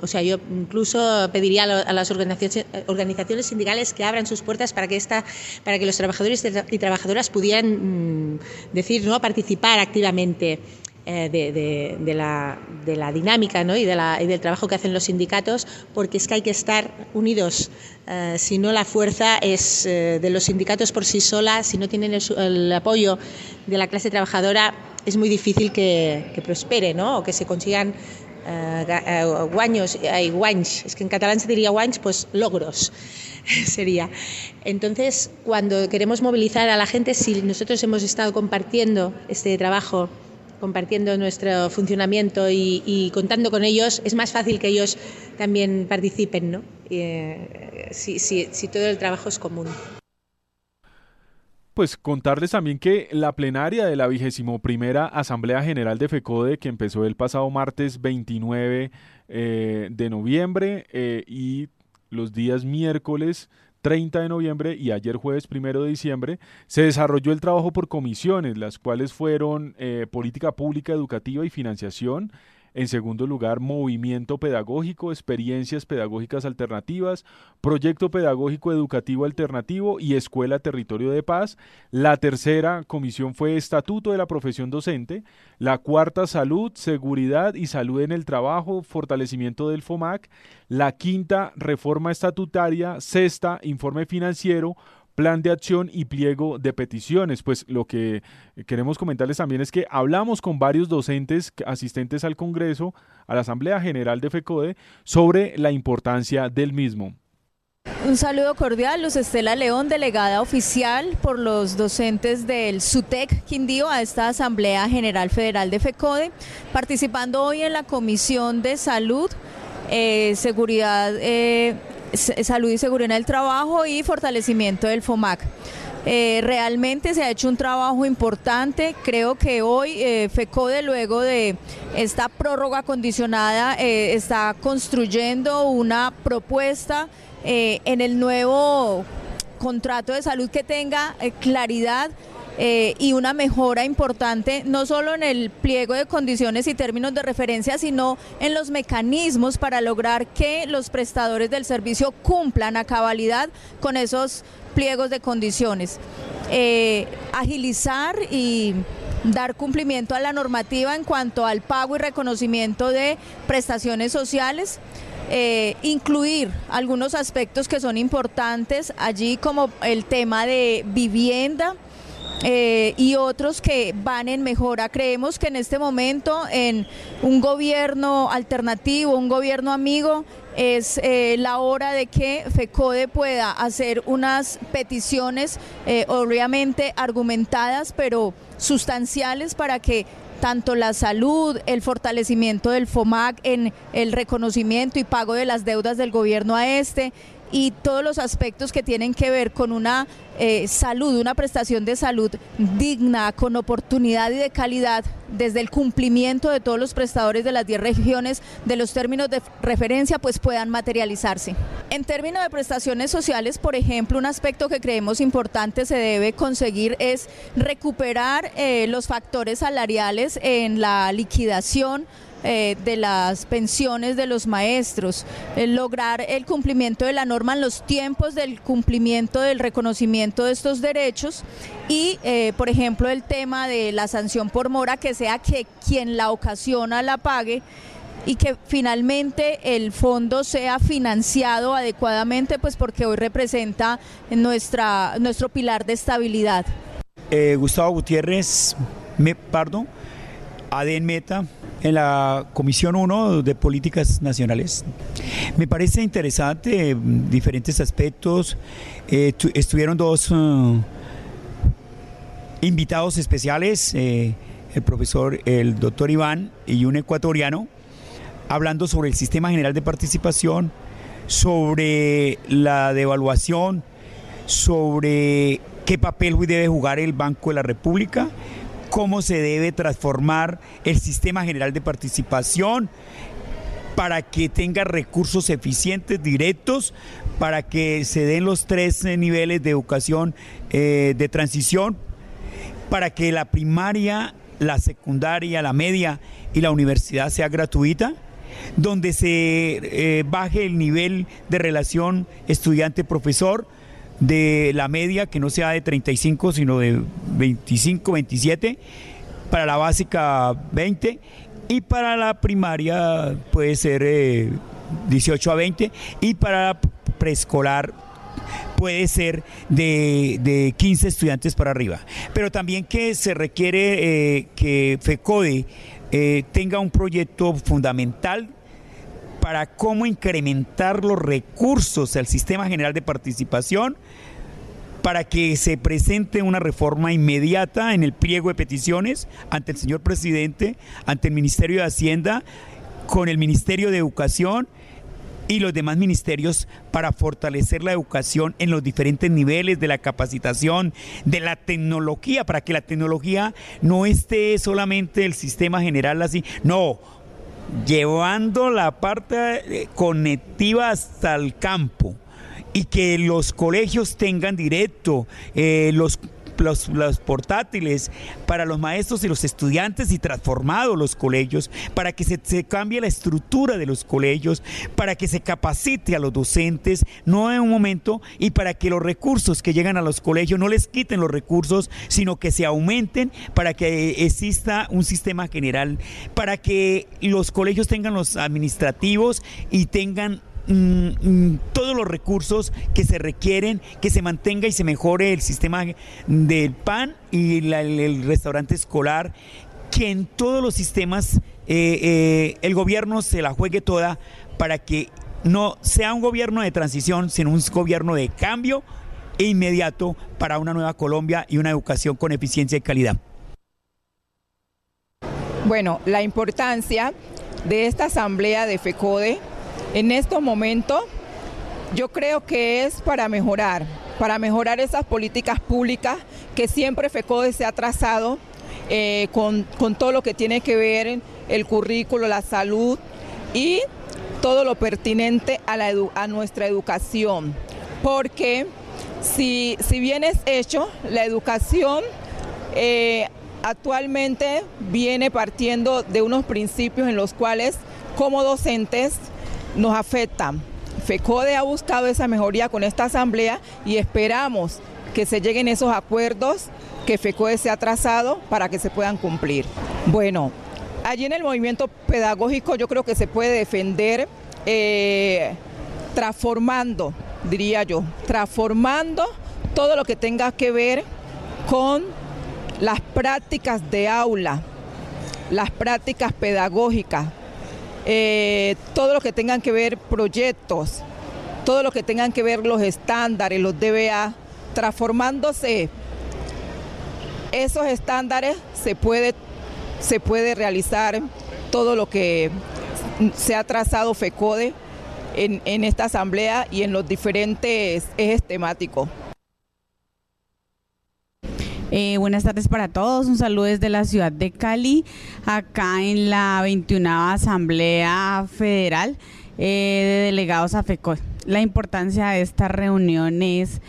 o sea, yo incluso pediría a las organizaciones, organizaciones, sindicales que abran sus puertas para que esta, para que los trabajadores y trabajadoras pudieran mm, decir, no, participar activamente eh, de, la, dinámica y, del trabajo que hacen los sindicatos, porque es que hay que estar unidos. Eh, si no, la fuerza es eh, de los sindicatos por sí sola, si no tienen el, apoyo de la clase trabajadora, es muy difícil que, que prospere ¿no? o que se consigan uh, guaños, hay guanys, es que en catalán se diría guanys, pues logros sería. Entonces, cuando queremos movilizar a la gente, si nosotros hemos estado compartiendo este trabajo compartiendo nuestro funcionamiento y, contando con ellos, es más fácil que ellos también participen, ¿no? Eh, si todo el trabajo es común pues contarles también que la plenaria de la vigésimo primera Asamblea General de FECODE, que empezó el pasado martes 29 eh, de noviembre eh, y los días miércoles 30 de noviembre y ayer jueves 1 de diciembre, se desarrolló el trabajo por comisiones, las cuales fueron eh, política pública educativa y financiación, En segundo lugar, movimiento pedagógico, experiencias pedagógicas alternativas, proyecto pedagógico educativo alternativo y escuela territorio de paz. La tercera comisión fue estatuto de la profesión docente. La cuarta, salud, seguridad y salud en el trabajo, fortalecimiento del FOMAC. La quinta, reforma estatutaria. Sexta, informe financiero plan de acción y pliego de peticiones. Pues lo que queremos comentarles también es que hablamos con varios docentes asistentes al Congreso, a la Asamblea General de FECODE, sobre la importancia del mismo. Un saludo cordial, Luz Estela León, delegada oficial por los docentes del SUTEC Quindío a esta Asamblea General Federal de FECODE, participando hoy en la Comisión de Salud, eh, Seguridad eh, salud y seguridad en el trabajo y fortalecimiento del FOMAC. Eh, realmente se ha hecho un trabajo importante. Creo que hoy eh, FECODE, luego de esta prórroga condicionada, eh, está construyendo una propuesta en el nuevo contrato de salud que tenga claridad eh, y una mejora importante no solo en el pliego de condiciones y términos de referencia, sino en los mecanismos para lograr que los prestadores del servicio cumplan a cabalidad con esos pliegos de condiciones. Eh, agilizar y dar cumplimiento a la normativa en cuanto al pago y reconocimiento de prestaciones sociales. Eh, incluir algunos aspectos que son importantes allí como el tema de vivienda, eh, y otros que van en mejora. Creemos que en este momento en un gobierno alternativo, un gobierno amigo, es eh, la hora de que FECODE pueda hacer unas peticiones, eh, obviamente argumentadas, pero sustanciales para que tanto la salud, el fortalecimiento del FOMAC en el reconocimiento y pago de las deudas del gobierno a este, y todos los aspectos que tienen que ver con una eh, salud, una prestación de salud digna, con oportunidad y de calidad, desde el cumplimiento de todos los prestadores de las 10 regiones de los términos de referencia, pues puedan materializarse. En términos de prestaciones sociales, por ejemplo, un aspecto que creemos importante se debe conseguir es recuperar eh, los factores salariales en la liquidación eh, de las pensiones de los maestros, lograr el cumplimiento de la norma en los tiempos del cumplimiento del reconocimiento de estos derechos y, eh, por ejemplo, el tema de la sanción por mora, que sea que quien la ocasiona la pague y que finalmente el fondo sea financiado adecuadamente, pues porque hoy representa nuestra, nuestro pilar de estabilidad. Eh, Gustavo Gutiérrez Pardo, ADN Meta, en la Comisión 1 de Políticas Nacionales. Me parece interesante mm, diferentes aspectos. Eh, estuvieron dos uh, invitados especiales, eh, el profesor, el doctor Iván y un ecuatoriano, hablando sobre el sistema general de participación, sobre la devaluación, sobre qué papel debe jugar el Banco de la República cómo se debe transformar el sistema general de participación para que tenga recursos eficientes, directos, para que se den los tres niveles de educación eh, de transición, para que la primaria, la secundaria, la media y la universidad sea gratuita, donde se eh, baje el nivel de relación estudiante-profesor, de la media que no sea de 35 sino de 25, 27, para la básica 20 y para la primaria puede ser 18 eh, a 20 y para la preescolar puede ser de, 15 estudiantes para arriba. Pero también que se requiere eh, que FECODE eh, tenga un proyecto fundamental para cómo incrementar los recursos al sistema general de participación para que se presente una reforma inmediata en el pliego de peticiones ante el señor presidente, ante el Ministerio de Hacienda, con el Ministerio de Educación y los demás ministerios para fortalecer la educación en los diferentes niveles de la capacitación, de la tecnología, para que la tecnología no esté solamente el sistema general así, no, llevando la parte eh, conectiva hasta el campo y que los colegios tengan directo eh, los los, portátiles para los maestros y los estudiantes y transformado los colegios, para que se, cambie la estructura de los colegios, para que se capacite a los docentes, no en un momento, y para que los recursos que llegan a los colegios no les quiten los recursos, sino que se aumenten para que exista un sistema general, para que los colegios tengan los administrativos y tengan Mm, mm, todos los recursos que se requieren, que se mantenga y se mejore el sistema del PAN y el, restaurante escolar, que en todos los sistemas eh, eh, el gobierno se la juegue toda para que no sea un gobierno de transición, sino un gobierno de cambio e inmediato para una nueva Colombia y una educación con eficiencia y calidad. Bueno, la importancia de esta asamblea de FECODE en estos momentos yo creo que es para mejorar, para mejorar esas políticas públicas que siempre FECODE se ha trazado eh, con, todo lo que tiene que ver el currículo, la salud y todo lo pertinente a, la a nuestra educación. Porque si, si, bien es hecho, la educación eh, actualmente viene partiendo de unos principios en los cuales como docentes nos afectan. FECODE ha buscado esa mejoría con esta asamblea y esperamos que se lleguen esos acuerdos que FECODE se ha trazado para que se puedan cumplir. Bueno, allí en el movimiento pedagógico yo creo que se puede defender eh, transformando, diría yo, transformando todo lo que tenga que ver con las prácticas de aula, las prácticas pedagógicas, eh, todo lo que tengan que ver proyectos, todo lo que tengan que ver los estándares, los DBA, transformándose esos estándares se puede, se puede realizar todo lo que se ha trazado FECODE en, en esta asamblea y en los diferentes ejes temáticos. Eh, buenas tardes para todos, un saludo desde la ciudad de Cali, acá en la 21 Asamblea Federal eh, de Delegados a FECO. La importancia de esta reunión es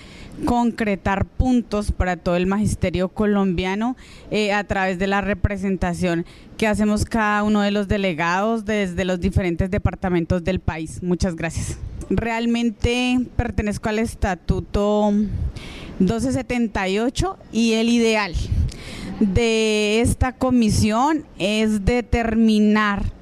concretar puntos para todo el magisterio colombiano eh, a través de la representación que hacemos cada uno de los delegados desde los diferentes departamentos del país. Muchas gracias. Realmente pertenezco al estatuto 1278 y el ideal de esta comisión es determinar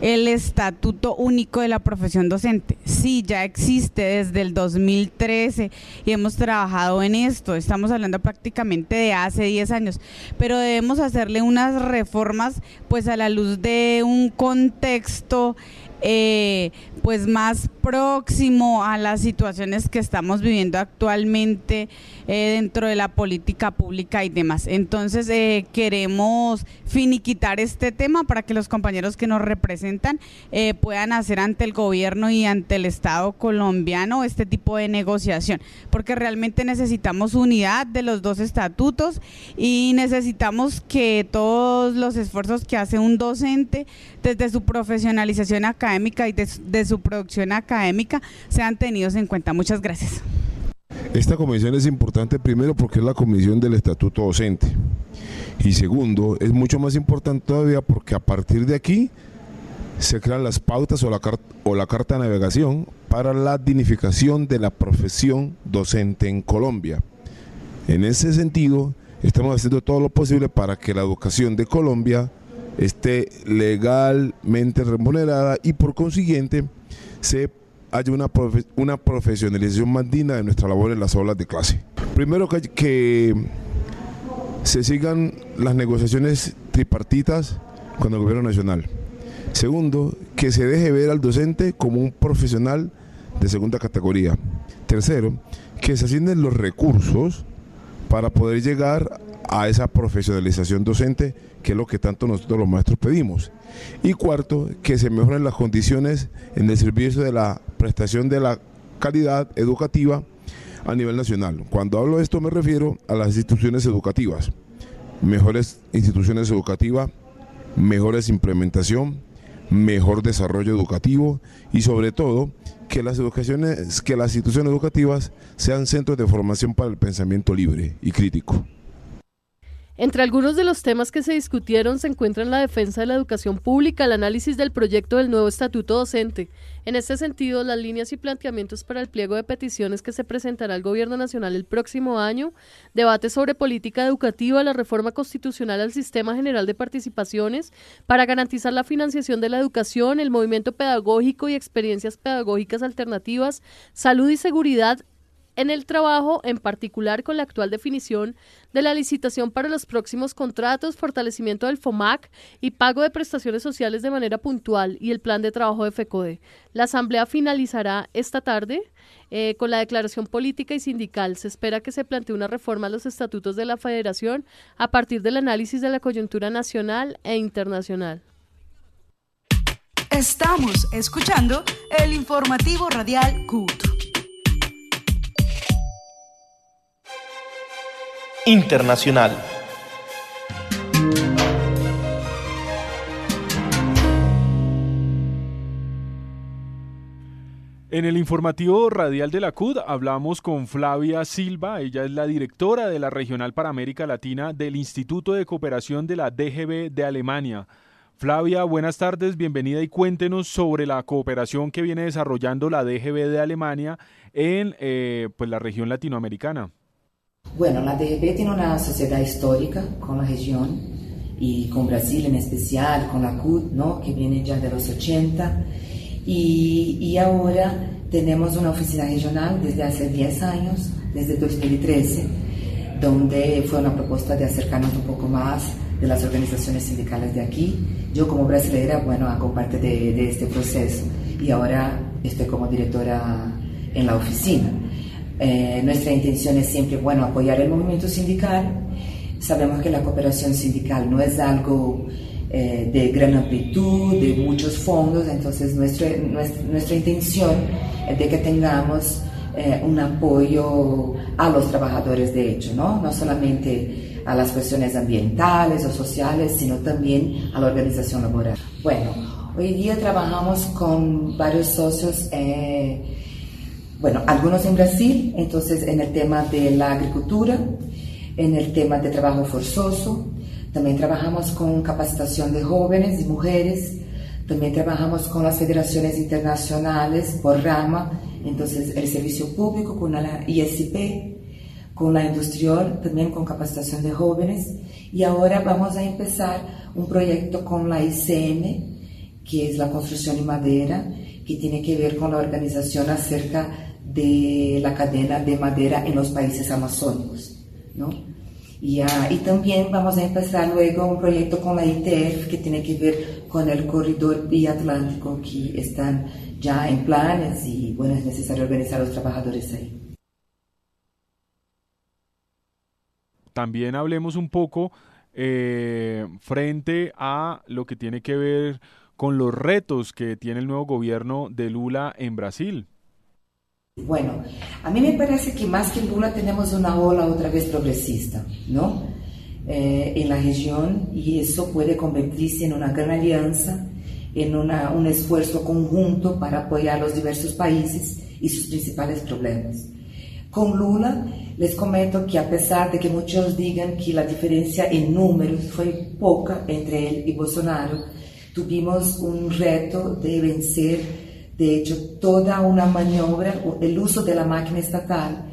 el estatuto único de la profesión docente. Sí, ya existe desde el 2013 y hemos trabajado en esto. Estamos hablando prácticamente de hace 10 años, pero debemos hacerle unas reformas pues a la luz de un contexto eh, pues más próximo a las situaciones que estamos viviendo actualmente eh, dentro de la política pública y demás. Entonces eh, queremos finiquitar este tema para que los compañeros que nos representan eh, puedan hacer ante el gobierno y ante el Estado colombiano este tipo de negociación, porque realmente necesitamos unidad de los dos estatutos y necesitamos que todos los esfuerzos que hace un docente desde su profesionalización académica y de su producción académica sean tenidos en cuenta. Muchas gracias. Esta comisión es importante primero porque es la comisión del estatuto docente y segundo es mucho más importante todavía porque a partir de aquí se crean las pautas o la, o la carta de navegación para la dignificación de la profesión docente en Colombia. En ese sentido, estamos haciendo todo lo posible para que la educación de Colombia esté legalmente remunerada y por consiguiente se haya una, una profesionalización más digna de nuestra labor en las aulas de clase. Primero que, que se sigan las negociaciones tripartitas con el gobierno nacional. Segundo, que se deje ver al docente como un profesional de segunda categoría. Tercero, que se asignen los recursos para poder llegar a esa profesionalización docente, que es lo que tanto nosotros los maestros pedimos. Y cuarto, que se mejoren las condiciones en el servicio de la prestación de la calidad educativa a nivel nacional. Cuando hablo de esto me refiero a las instituciones educativas. Mejores instituciones educativas, mejores implementación, mejor desarrollo educativo y sobre todo que las educaciones, que las instituciones educativas sean centros de formación para el pensamiento libre y crítico. Entre algunos de los temas que se discutieron se encuentran la defensa de la educación pública, el análisis del proyecto del nuevo estatuto docente. En este sentido, las líneas y planteamientos para el pliego de peticiones que se presentará al Gobierno Nacional el próximo año, debate sobre política educativa, la reforma constitucional al Sistema General de Participaciones para garantizar la financiación de la educación, el movimiento pedagógico y experiencias pedagógicas alternativas, salud y seguridad, en el trabajo, en particular con la actual definición de la licitación para los próximos contratos, fortalecimiento del FOMAC y pago de prestaciones sociales de manera puntual y el plan de trabajo de FECODE. La Asamblea finalizará esta tarde eh, con la declaración política y sindical. Se espera que se plantee una reforma a los estatutos de la Federación a partir del análisis de la coyuntura nacional e internacional. Estamos escuchando el informativo radial CUT. Internacional. En el informativo radial de la CUD hablamos con Flavia Silva, ella es la directora de la Regional para América Latina del Instituto de Cooperación de la DGB de Alemania. Flavia, buenas tardes, bienvenida y cuéntenos sobre la cooperación que viene desarrollando la DGB de Alemania en eh, pues, la región latinoamericana. Bueno, la DGB tiene una sociedad histórica con la región y con Brasil en especial, con la CUT, ¿no? que viene ya de los 80. Y, y ahora tenemos una oficina regional desde hace 10 años, desde 2013, donde fue una propuesta de acercarnos un poco más de las organizaciones sindicales de aquí. Yo como brasileña, bueno, hago parte de, de este proceso y ahora estoy como directora en la oficina. Eh, nuestra intención es siempre, bueno, apoyar el movimiento sindical. Sabemos que la cooperación sindical no es algo eh, de gran amplitud, de muchos fondos, entonces nuestra, nuestra, intención es de que tengamos eh, un apoyo a los trabajadores de hecho, ¿no? no solamente a las cuestiones ambientales o sociales, sino también a la organización laboral. Bueno, hoy día trabajamos con varios socios bueno, algunos en Brasil, entonces en el tema de la agricultura, en el tema de trabajo forzoso, también trabajamos con capacitación de jóvenes y mujeres, también trabajamos con las federaciones internacionales por rama, entonces el servicio público con la ISP, con la industrial, también con capacitación de jóvenes, y ahora vamos a empezar un proyecto con la ICM, que es la construcción y madera, que tiene que ver con la organización acerca de la cadena de madera en los países amazónicos. ¿no? Y, y, también vamos a empezar luego un proyecto con la ITF que tiene que ver con el corredor biatlántico que están ya en planes y bueno, es necesario organizar a los trabajadores ahí. También hablemos un poco eh, frente a lo que tiene que ver con los retos que tiene el nuevo gobierno de Lula en Brasil. Bueno, a mí me parece que más que Lula tenemos una ola otra vez progresista, ¿no? Eh, en la región y eso puede convertirse en una gran alianza, en un esfuerzo conjunto para apoyar los diversos países y sus principales problemas. Con Lula les comento que a pesar de que muchos digan que la diferencia en números fue poca entre él y Bolsonaro, tuvimos un reto de vencer de hecho, toda una maniobra, el uso de la máquina estatal,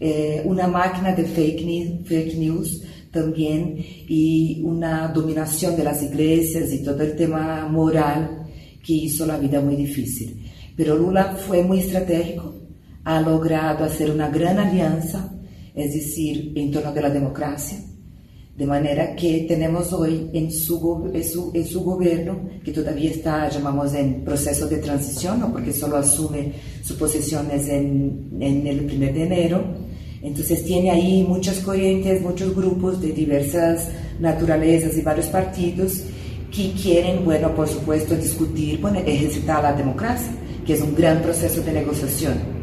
eh, una máquina de fake news, fake news también y una dominación de las iglesias y todo el tema moral que hizo la vida muy difícil. Pero Lula fue muy estratégico, ha logrado hacer una gran alianza, es decir, en torno de la democracia, de manera que tenemos hoy en su, gobierno, que todavía está, llamamos, en proceso de transición, ¿no? porque solo asume sus posesiones en, en el 1 de enero, entonces tiene ahí muchas corrientes, muchos grupos de diversas naturalezas y varios partidos que quieren, bueno, por supuesto, discutir, bueno, ejercitar la democracia, que es un gran proceso de negociación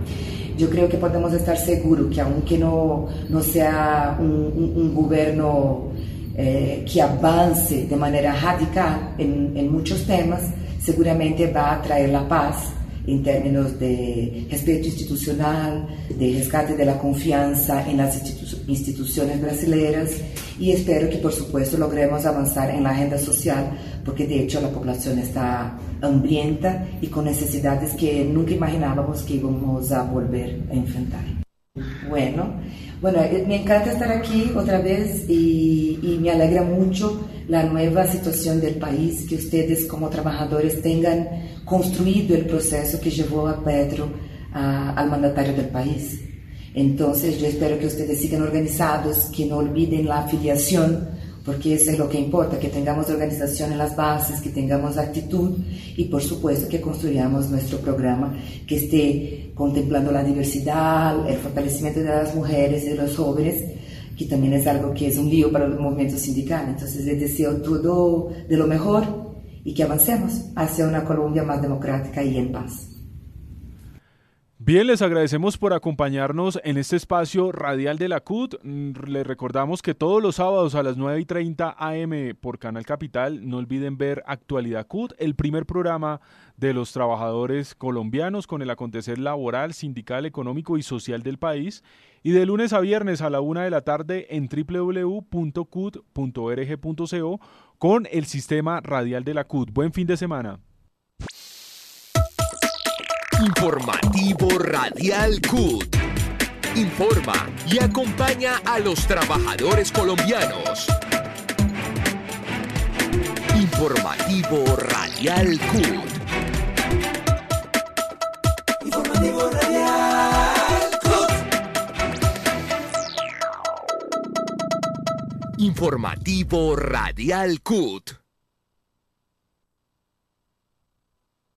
yo creo que podemos estar seguros que aunque no, no sea un, un, gobierno eh, que avance de manera radical en, en, muchos temas, seguramente va a traer la paz en términos de respeto institucional, de rescate de la confianza en las institu instituciones brasileñas y espero que por supuesto logremos avanzar en la agenda social porque de hecho la población está hambrienta y con necesidades que nunca imaginábamos que íbamos a volver a enfrentar. Bueno, bueno, eh, me encanta estar aquí otra vez y, y, me alegra mucho la nueva situación del país, que ustedes como trabajadores tengan construido el proceso que llevó a Pedro al mandatario del país. Entonces yo espero que ustedes sigan organizados, que no olviden la afiliación, porque eso es lo que importa, que tengamos organización en las bases, que tengamos actitud y por supuesto que construyamos nuestro programa que esté contemplando la diversidad, el fortalecimiento de las mujeres y de los jóvenes, que también es algo que es un lío para el movimiento sindical. Entonces les deseo todo de lo mejor y que avancemos hacia una Colombia más democrática y en paz. Bien, les agradecemos por acompañarnos en este espacio radial de la CUT. Mm, les recordamos que todos los sábados a las 9 y 30 AM por Canal Capital, no olviden ver Actualidad CUT, el primer programa de los trabajadores colombianos con el acontecer laboral, sindical, económico y social del país. Y de lunes a viernes a la una de la tarde en www.cut.org.co con el sistema radial de la CUT. Buen fin de semana. Informativo Radial CUT. Informa y acompaña a los trabajadores colombianos. Informativo Radial CUT. Informativo Radial CUT. Informativo Radial CUT.